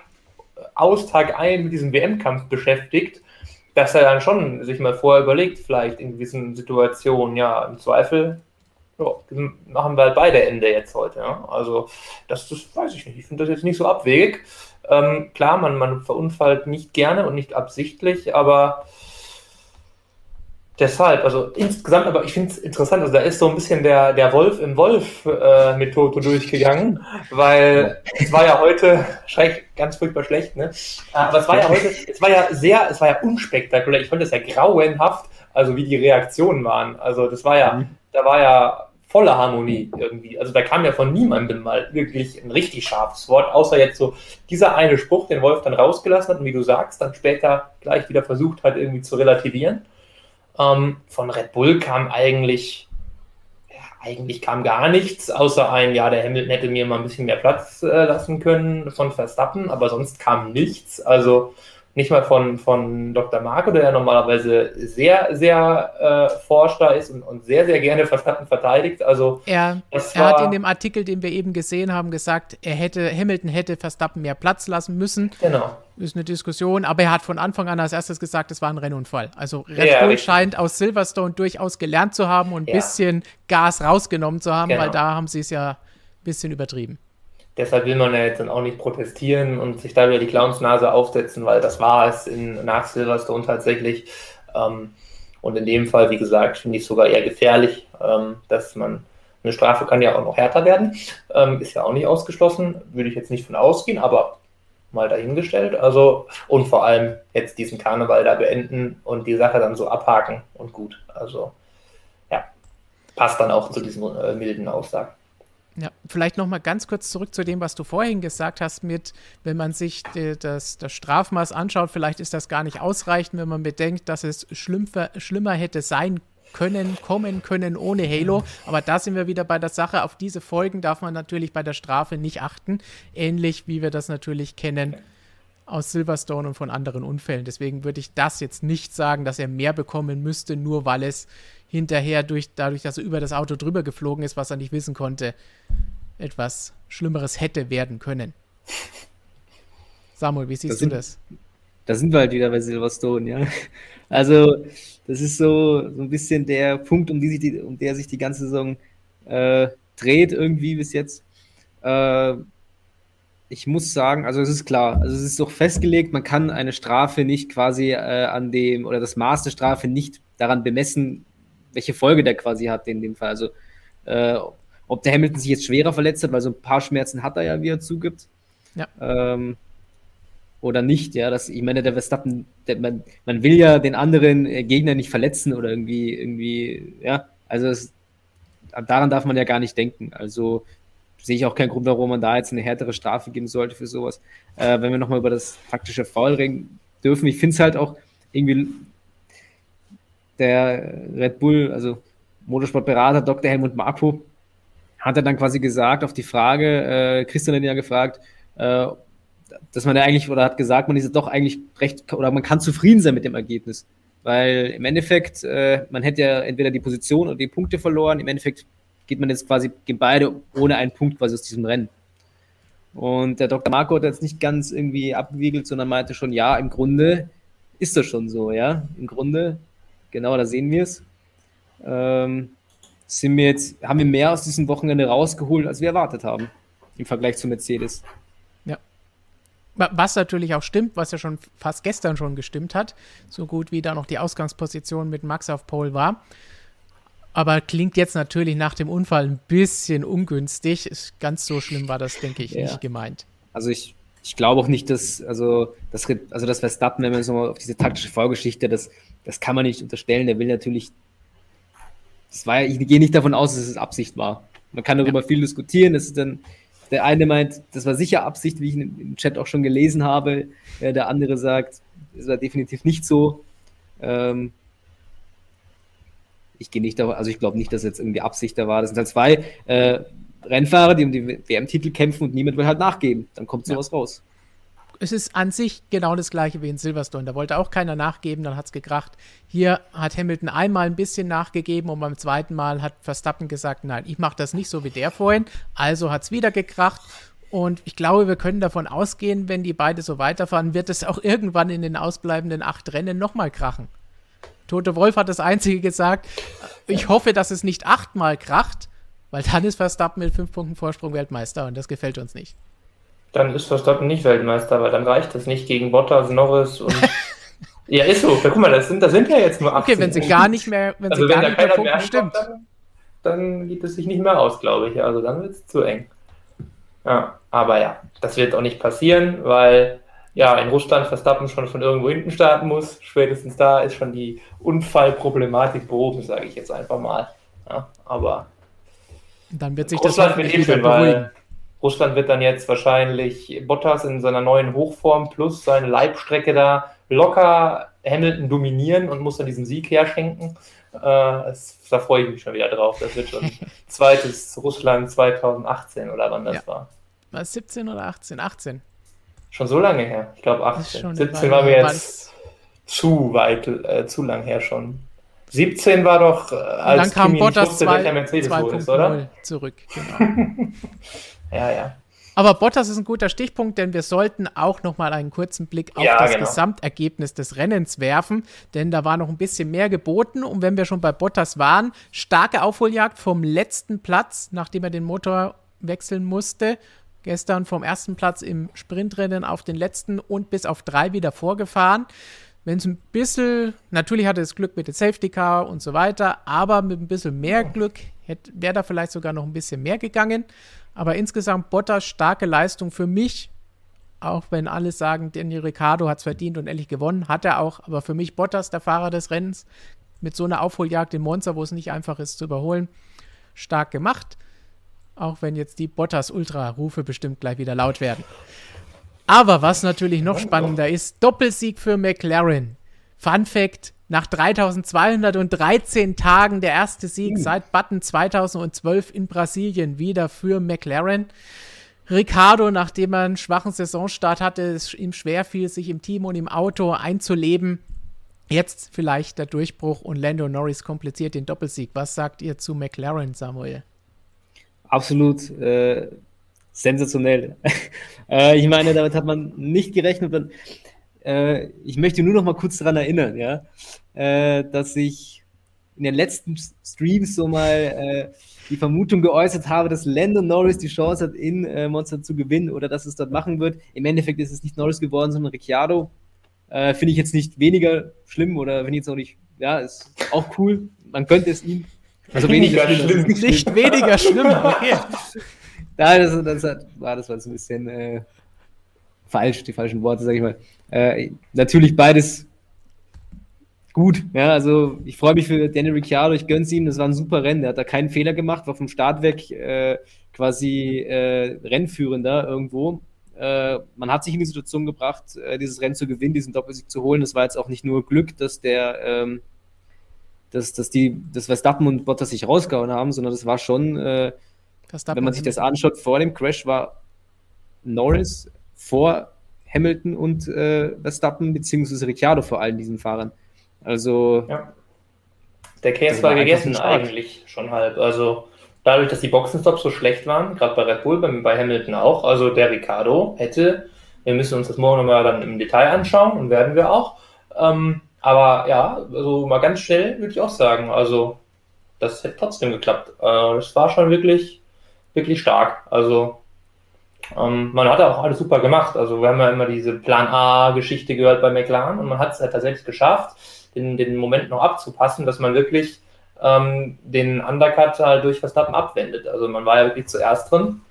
aus Tag ein mit diesem WM-Kampf beschäftigt, dass er dann schon sich mal vorher überlegt, vielleicht in gewissen Situationen, ja, im Zweifel ja, machen wir halt beide Ende jetzt heute. Ja? Also, das, das weiß ich nicht. Ich finde das jetzt nicht so abwegig. Ähm, klar, man, man verunfallt nicht gerne und nicht absichtlich, aber Deshalb, also insgesamt, aber ich finde es interessant, also da ist so ein bisschen der, der Wolf im Wolf äh, mit Toto durchgegangen, weil es war ja heute, schreck, ganz furchtbar schlecht, ne? Aber es war ja heute, es war ja sehr, es war ja unspektakulär. Ich fand es ja grauenhaft, also wie die Reaktionen waren. Also das war ja, mhm. da war ja volle Harmonie irgendwie. Also da kam ja von niemandem mal wirklich ein richtig scharfes Wort, außer jetzt so dieser eine Spruch, den Wolf dann rausgelassen hat und wie du sagst, dann später gleich wieder versucht hat, irgendwie zu relativieren. Ähm, von Red Bull kam eigentlich, ja, eigentlich kam gar nichts, außer ein, ja, der Hamilton hätte mir mal ein bisschen mehr Platz äh, lassen können von Verstappen, aber sonst kam nichts. Also nicht mal von, von Dr. Marco, der ja normalerweise sehr, sehr äh, forscher ist und, und sehr, sehr gerne Verstappen verteidigt. Also er, er hat in dem Artikel, den wir eben gesehen haben, gesagt, er hätte, Hamilton hätte Verstappen mehr Platz lassen müssen. Genau. Ist eine Diskussion, aber er hat von Anfang an als erstes gesagt, es war ein Rennunfall. Also Red ja, Bull richtig. scheint aus Silverstone durchaus gelernt zu haben und ein ja. bisschen Gas rausgenommen zu haben, genau. weil da haben sie es ja ein bisschen übertrieben. Deshalb will man ja jetzt dann auch nicht protestieren und sich da wieder die Clownsnase aufsetzen, weil das war es in, nach Silverstone tatsächlich. Ähm, und in dem Fall, wie gesagt, finde ich sogar eher gefährlich, ähm, dass man eine Strafe kann ja auch noch härter werden. Ähm, ist ja auch nicht ausgeschlossen, würde ich jetzt nicht von ausgehen, aber mal dahingestellt. Also, und vor allem jetzt diesen Karneval da beenden und die Sache dann so abhaken und gut. Also, ja, passt dann auch zu diesen äh, milden Aussagen. Ja, vielleicht noch mal ganz kurz zurück zu dem, was du vorhin gesagt hast, mit, wenn man sich das, das Strafmaß anschaut, vielleicht ist das gar nicht ausreichend, wenn man bedenkt, dass es schlimmer, schlimmer hätte sein können, kommen können ohne Halo. Aber da sind wir wieder bei der Sache. Auf diese Folgen darf man natürlich bei der Strafe nicht achten. Ähnlich wie wir das natürlich kennen aus Silverstone und von anderen Unfällen. Deswegen würde ich das jetzt nicht sagen, dass er mehr bekommen müsste, nur weil es hinterher durch, dadurch, dass er über das Auto drüber geflogen ist, was er nicht wissen konnte, etwas Schlimmeres hätte werden können. Samuel, wie siehst sind, du das? Da sind wir halt wieder bei Silverstone, ja. Also, das ist so, so ein bisschen der Punkt, um, die sich die, um der sich die ganze Saison äh, dreht, irgendwie bis jetzt. Äh, ich muss sagen, also es ist klar, also es ist doch festgelegt, man kann eine Strafe nicht quasi äh, an dem, oder das Maß der Strafe nicht daran bemessen, welche Folge der quasi hat in dem Fall. Also äh, ob der Hamilton sich jetzt schwerer verletzt hat, weil so ein paar Schmerzen hat er ja, wie er zugibt. Ja. Ähm, oder nicht, ja. Das, ich meine, der Verstappen, der, man, man will ja den anderen äh, Gegner nicht verletzen oder irgendwie, irgendwie, ja. Also es, daran darf man ja gar nicht denken. Also sehe ich auch keinen Grund, warum man da jetzt eine härtere Strafe geben sollte für sowas. Äh, wenn wir nochmal über das taktische Foul reden dürfen, ich finde es halt auch irgendwie der Red Bull, also Motorsportberater Dr. Helmut Marko, hat er dann quasi gesagt, auf die Frage, äh, Christian hat ihn ja gefragt, äh, dass man ja eigentlich, oder hat gesagt, man ist doch eigentlich recht, oder man kann zufrieden sein mit dem Ergebnis. Weil im Endeffekt, äh, man hätte ja entweder die Position oder die Punkte verloren. Im Endeffekt geht man jetzt quasi gegen beide ohne einen Punkt quasi aus diesem Rennen. Und der Dr. Marco hat jetzt nicht ganz irgendwie abgewiegelt, sondern meinte schon, ja, im Grunde ist das schon so, ja. Im Grunde Genau, da sehen wir es. Ähm, sind wir jetzt, haben wir mehr aus diesem Wochenende rausgeholt, als wir erwartet haben, im Vergleich zu Mercedes. Ja. Was natürlich auch stimmt, was ja schon fast gestern schon gestimmt hat, so gut wie da noch die Ausgangsposition mit Max auf Pole war. Aber klingt jetzt natürlich nach dem Unfall ein bisschen ungünstig. Ganz so schlimm war das, denke ich, ja. nicht gemeint. Also ich, ich glaube auch nicht, dass, also das, also das Verstappen, wenn wir so auf diese taktische Vorgeschichte, das, das kann man nicht unterstellen. Der will natürlich, das war, ich gehe nicht davon aus, dass es Absicht war. Man kann darüber ja. viel diskutieren. Das ist dann, der eine meint, das war sicher Absicht, wie ich im Chat auch schon gelesen habe. Der andere sagt, es war definitiv nicht so. Ähm, ich gehe nicht davon, also ich glaube nicht, dass jetzt irgendwie Absicht da war. Das sind halt zwei äh, Rennfahrer, die um die WM-Titel kämpfen und niemand will halt nachgeben. Dann kommt sowas ja. raus es ist an sich genau das gleiche wie in Silverstone. Da wollte auch keiner nachgeben, dann hat es gekracht. Hier hat Hamilton einmal ein bisschen nachgegeben und beim zweiten Mal hat Verstappen gesagt, nein, ich mache das nicht so wie der vorhin. Also hat es wieder gekracht. Und ich glaube, wir können davon ausgehen, wenn die beide so weiterfahren, wird es auch irgendwann in den ausbleibenden acht Rennen nochmal krachen. Tote Wolf hat das Einzige gesagt, ich hoffe, dass es nicht achtmal kracht, weil dann ist Verstappen mit fünf Punkten Vorsprung Weltmeister und das gefällt uns nicht dann ist Verstappen nicht Weltmeister, weil dann reicht das nicht gegen Bottas, Norris und. ja, ist so. Guck mal, das sind, das sind ja jetzt nur 18. Okay, wenn sie gar nicht mehr, wenn also sie gar wenn nicht mehr punkten, stimmt. Dann, dann geht es sich nicht mehr aus, glaube ich. Also dann wird es zu eng. Ja, aber ja, das wird auch nicht passieren, weil ja, in Russland Verstappen schon von irgendwo hinten starten muss. Spätestens da ist schon die Unfallproblematik behoben, sage ich jetzt einfach mal. Ja, aber dann wird sich Russland das wird eh schön, weil Russland wird dann jetzt wahrscheinlich Bottas in seiner neuen Hochform plus seine Leibstrecke da locker Hamilton dominieren und muss dann diesen Sieg herschenken. Äh, das, da freue ich mich schon wieder drauf. Das wird schon zweites Russland 2018 oder wann das ja. war. War es 17 oder 18? 18. Schon so lange her. Ich glaube 18. 17 war mir jetzt zu weit, äh, zu lang her schon. 17 war doch, äh, als dann kam Kimi Bottas 2, Mercedes 2. ist, oder? zurück, genau. Ja, ja. Aber Bottas ist ein guter Stichpunkt, denn wir sollten auch noch mal einen kurzen Blick auf ja, das genau. Gesamtergebnis des Rennens werfen, denn da war noch ein bisschen mehr geboten. Und wenn wir schon bei Bottas waren, starke Aufholjagd vom letzten Platz, nachdem er den Motor wechseln musste. Gestern vom ersten Platz im Sprintrennen auf den letzten und bis auf drei wieder vorgefahren. Wenn es ein bisschen, natürlich hatte es Glück mit dem Safety Car und so weiter, aber mit ein bisschen mehr Glück wäre da vielleicht sogar noch ein bisschen mehr gegangen. Aber insgesamt Bottas starke Leistung für mich. Auch wenn alle sagen, Daniel Ricciardo hat es verdient und ehrlich gewonnen, hat er auch. Aber für mich Bottas, der Fahrer des Rennens, mit so einer Aufholjagd in Monza, wo es nicht einfach ist zu überholen, stark gemacht. auch wenn jetzt die Bottas-Ultra-Rufe bestimmt gleich wieder laut werden. Aber was natürlich noch spannender ist, Doppelsieg für McLaren. Fun Fact, nach 3213 Tagen der erste Sieg uh. seit Button 2012 in Brasilien wieder für McLaren. Ricardo, nachdem er einen schwachen Saisonstart hatte, es ihm schwer fiel, sich im Team und im Auto einzuleben. Jetzt vielleicht der Durchbruch und Lando Norris kompliziert den Doppelsieg. Was sagt ihr zu McLaren, Samuel? Absolut äh, sensationell. äh, ich meine, damit hat man nicht gerechnet. Äh, ich möchte nur noch mal kurz daran erinnern, ja, äh, dass ich in den letzten Streams so mal äh, die Vermutung geäußert habe, dass Landon Norris die Chance hat, in äh, Monster zu gewinnen oder dass es dort machen wird. Im Endeffekt ist es nicht Norris geworden, sondern Ricciardo. Äh, finde ich jetzt nicht weniger schlimm oder finde ich jetzt auch nicht, ja, ist auch cool. Man könnte es ihm. Also weniger schlimm. Nicht, weniger schlimm. Ja, das, das, hat, war, das war so ein bisschen äh, falsch, die falschen Worte, sage ich mal. Äh, natürlich beides gut. Ja, also ich freue mich für Daniel Ricciardo, ich gönne es ihm, das war ein super Rennen. Der hat da keinen Fehler gemacht, war vom Start weg äh, quasi äh, Rennführender irgendwo. Äh, man hat sich in die Situation gebracht, äh, dieses Rennen zu gewinnen, diesen Doppelsieg zu holen. Das war jetzt auch nicht nur Glück, dass der, ähm, dass, dass die, dass Verstappen und Bottas sich rausgehauen haben, sondern das war schon, äh, wenn man sich das anschaut, vor dem Crash war Norris vor Hamilton und äh, Verstappen, beziehungsweise Ricciardo vor allen diesen Fahrern. Also. Ja. Der Case war, war gegessen eigentlich schon halb. Also dadurch, dass die Boxenstops so schlecht waren, gerade bei Red Bull, bei, bei, Hamilton auch, also der Ricciardo hätte, wir müssen uns das morgen nochmal dann im Detail anschauen und werden wir auch. Ähm, aber ja, also mal ganz schnell würde ich auch sagen, also das hätte trotzdem geklappt. Äh, das war schon wirklich, wirklich stark. Also ähm, man hat auch alles super gemacht. Also wir haben ja immer diese Plan A-Geschichte gehört bei McLaren und man hat es halt tatsächlich geschafft, den, den Moment noch abzupassen, dass man wirklich ähm, den Undercut halt durch Verstappen abwendet. Also man war ja wirklich zuerst drin.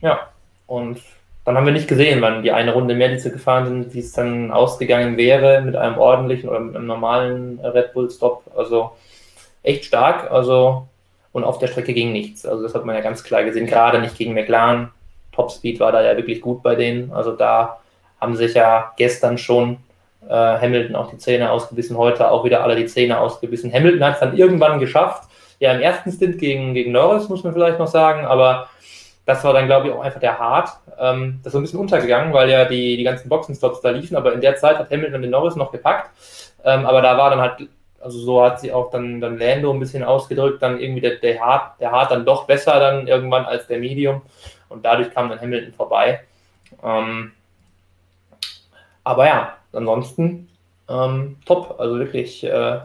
Ja, und dann haben wir nicht gesehen, wann die eine Runde mehr, die sie gefahren sind, wie es dann ausgegangen wäre mit einem ordentlichen oder mit einem normalen Red Bull-Stop. Also echt stark. Also und auf der Strecke ging nichts. Also das hat man ja ganz klar gesehen, gerade nicht gegen McLaren. Topspeed war da ja wirklich gut bei denen. Also da haben sich ja gestern schon äh, Hamilton auch die Zähne ausgebissen, heute auch wieder alle die Zähne ausgebissen. Hamilton hat es dann irgendwann geschafft. Ja, im ersten Stint gegen, gegen Norris, muss man vielleicht noch sagen, aber das war dann, glaube ich, auch einfach der Hart. Ähm, das ist so ein bisschen untergegangen, weil ja die, die ganzen Boxenstops da liefen, aber in der Zeit hat Hamilton den Norris noch gepackt. Ähm, aber da war dann halt, also so hat sie auch dann, dann Lando ein bisschen ausgedrückt, dann irgendwie der, der Hart, der Hart dann doch besser dann irgendwann als der Medium. Und dadurch kam dann Hamilton vorbei. Ähm, aber ja, ansonsten ähm, top. Also wirklich, äh,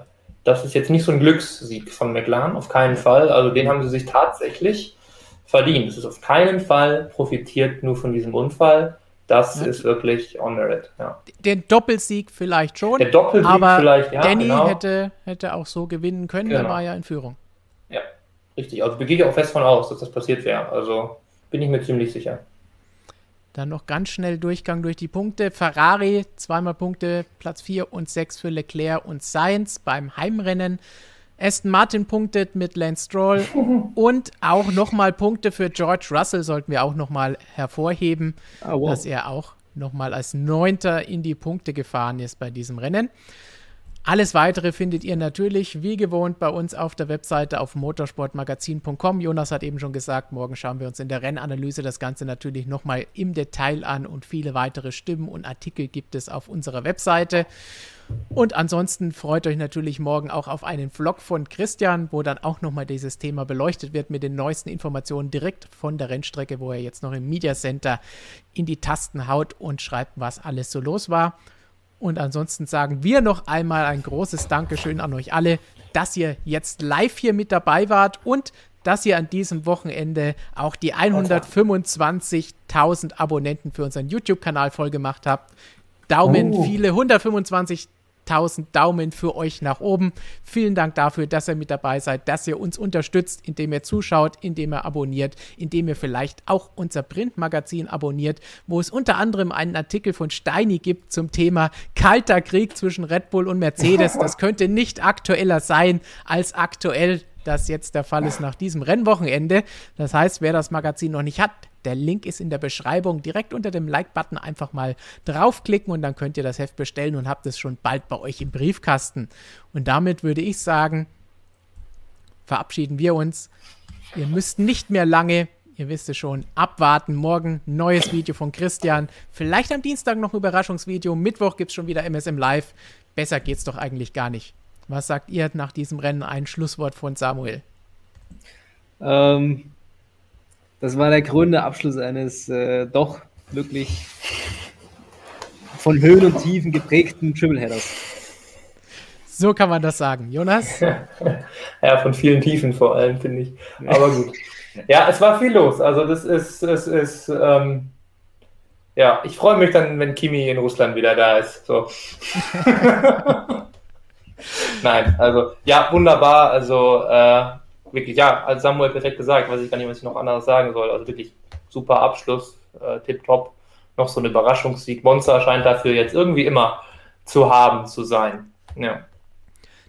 das ist jetzt nicht so ein Glückssieg von McLaren, auf keinen Fall. Also den haben sie sich tatsächlich verdient. Es ist auf keinen Fall profitiert nur von diesem Unfall. Das ja. ist wirklich on merit. Ja. Den Doppelsieg vielleicht schon. Der Doppelsieg aber vielleicht, ja. Danny genau. hätte, hätte auch so gewinnen können, genau. der war ja in Führung. Ja, richtig. Also gehe ich auch fest von aus, dass das passiert wäre. Also bin ich mir ziemlich sicher. Dann noch ganz schnell Durchgang durch die Punkte. Ferrari, zweimal Punkte, Platz 4 und 6 für Leclerc und Sainz beim Heimrennen. Aston Martin punktet mit Lance Stroll und auch nochmal Punkte für George Russell sollten wir auch nochmal hervorheben, oh, wow. dass er auch nochmal als Neunter in die Punkte gefahren ist bei diesem Rennen. Alles weitere findet ihr natürlich wie gewohnt bei uns auf der Webseite auf motorsportmagazin.com. Jonas hat eben schon gesagt, morgen schauen wir uns in der Rennanalyse das Ganze natürlich nochmal im Detail an und viele weitere Stimmen und Artikel gibt es auf unserer Webseite. Und ansonsten freut euch natürlich morgen auch auf einen Vlog von Christian, wo dann auch nochmal dieses Thema beleuchtet wird mit den neuesten Informationen direkt von der Rennstrecke, wo er jetzt noch im Media Center in die Tasten haut und schreibt, was alles so los war. Und ansonsten sagen wir noch einmal ein großes Dankeschön an euch alle, dass ihr jetzt live hier mit dabei wart und dass ihr an diesem Wochenende auch die 125.000 Abonnenten für unseren YouTube-Kanal vollgemacht habt. Daumen, oh. viele 125.000 1000 Daumen für euch nach oben. Vielen Dank dafür, dass ihr mit dabei seid, dass ihr uns unterstützt, indem ihr zuschaut, indem ihr abonniert, indem ihr vielleicht auch unser Printmagazin abonniert, wo es unter anderem einen Artikel von Steini gibt zum Thema kalter Krieg zwischen Red Bull und Mercedes. Das könnte nicht aktueller sein als aktuell das jetzt der Fall ist nach diesem Rennwochenende. Das heißt, wer das Magazin noch nicht hat, der Link ist in der Beschreibung. Direkt unter dem Like-Button einfach mal draufklicken und dann könnt ihr das Heft bestellen und habt es schon bald bei euch im Briefkasten. Und damit würde ich sagen, verabschieden wir uns. Ihr müsst nicht mehr lange, ihr wisst es schon, abwarten. Morgen neues Video von Christian. Vielleicht am Dienstag noch ein Überraschungsvideo. Mittwoch gibt es schon wieder MSM Live. Besser geht's doch eigentlich gar nicht. Was sagt ihr nach diesem Rennen? Ein Schlusswort von Samuel. Ähm, das war der grüne Abschluss eines äh, doch wirklich von Höhen und Tiefen geprägten Tripleheaders. So kann man das sagen. Jonas? ja, von vielen Tiefen vor allem, finde ich. Aber gut. Ja, es war viel los. Also das ist, es ist, ähm, ja, ich freue mich dann, wenn Kimi in Russland wieder da ist. So. Nein, also ja, wunderbar. Also äh, wirklich, ja, als Samuel perfekt gesagt, weiß ich gar nicht, was ich noch anderes sagen soll. Also wirklich super Abschluss, äh, tipptopp. Noch so ein Überraschungssieg. Monster scheint dafür jetzt irgendwie immer zu haben, zu sein. Ja.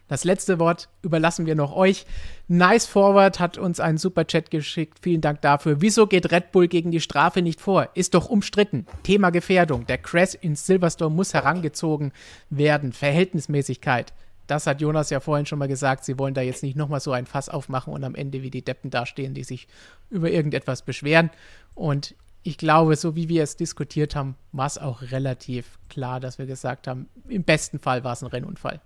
Das letzte Wort überlassen wir noch euch. Nice Forward hat uns einen super Chat geschickt. Vielen Dank dafür. Wieso geht Red Bull gegen die Strafe nicht vor? Ist doch umstritten. Thema Gefährdung. Der Crash in Silverstone muss herangezogen werden. Verhältnismäßigkeit. Das hat Jonas ja vorhin schon mal gesagt. Sie wollen da jetzt nicht nochmal so ein Fass aufmachen und am Ende wie die Deppen dastehen, die sich über irgendetwas beschweren. Und ich glaube, so wie wir es diskutiert haben, war es auch relativ klar, dass wir gesagt haben, im besten Fall war es ein Rennunfall.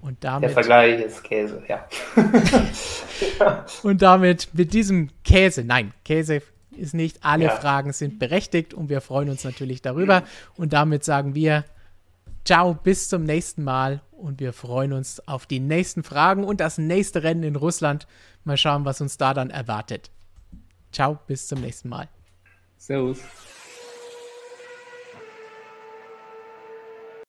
Und damit, Der Vergleich ist Käse, ja. und damit mit diesem Käse, nein, Käse ist nicht, alle ja. Fragen sind berechtigt und wir freuen uns natürlich darüber. Und damit sagen wir Ciao, bis zum nächsten Mal und wir freuen uns auf die nächsten Fragen und das nächste Rennen in Russland. Mal schauen, was uns da dann erwartet. Ciao, bis zum nächsten Mal. Servus.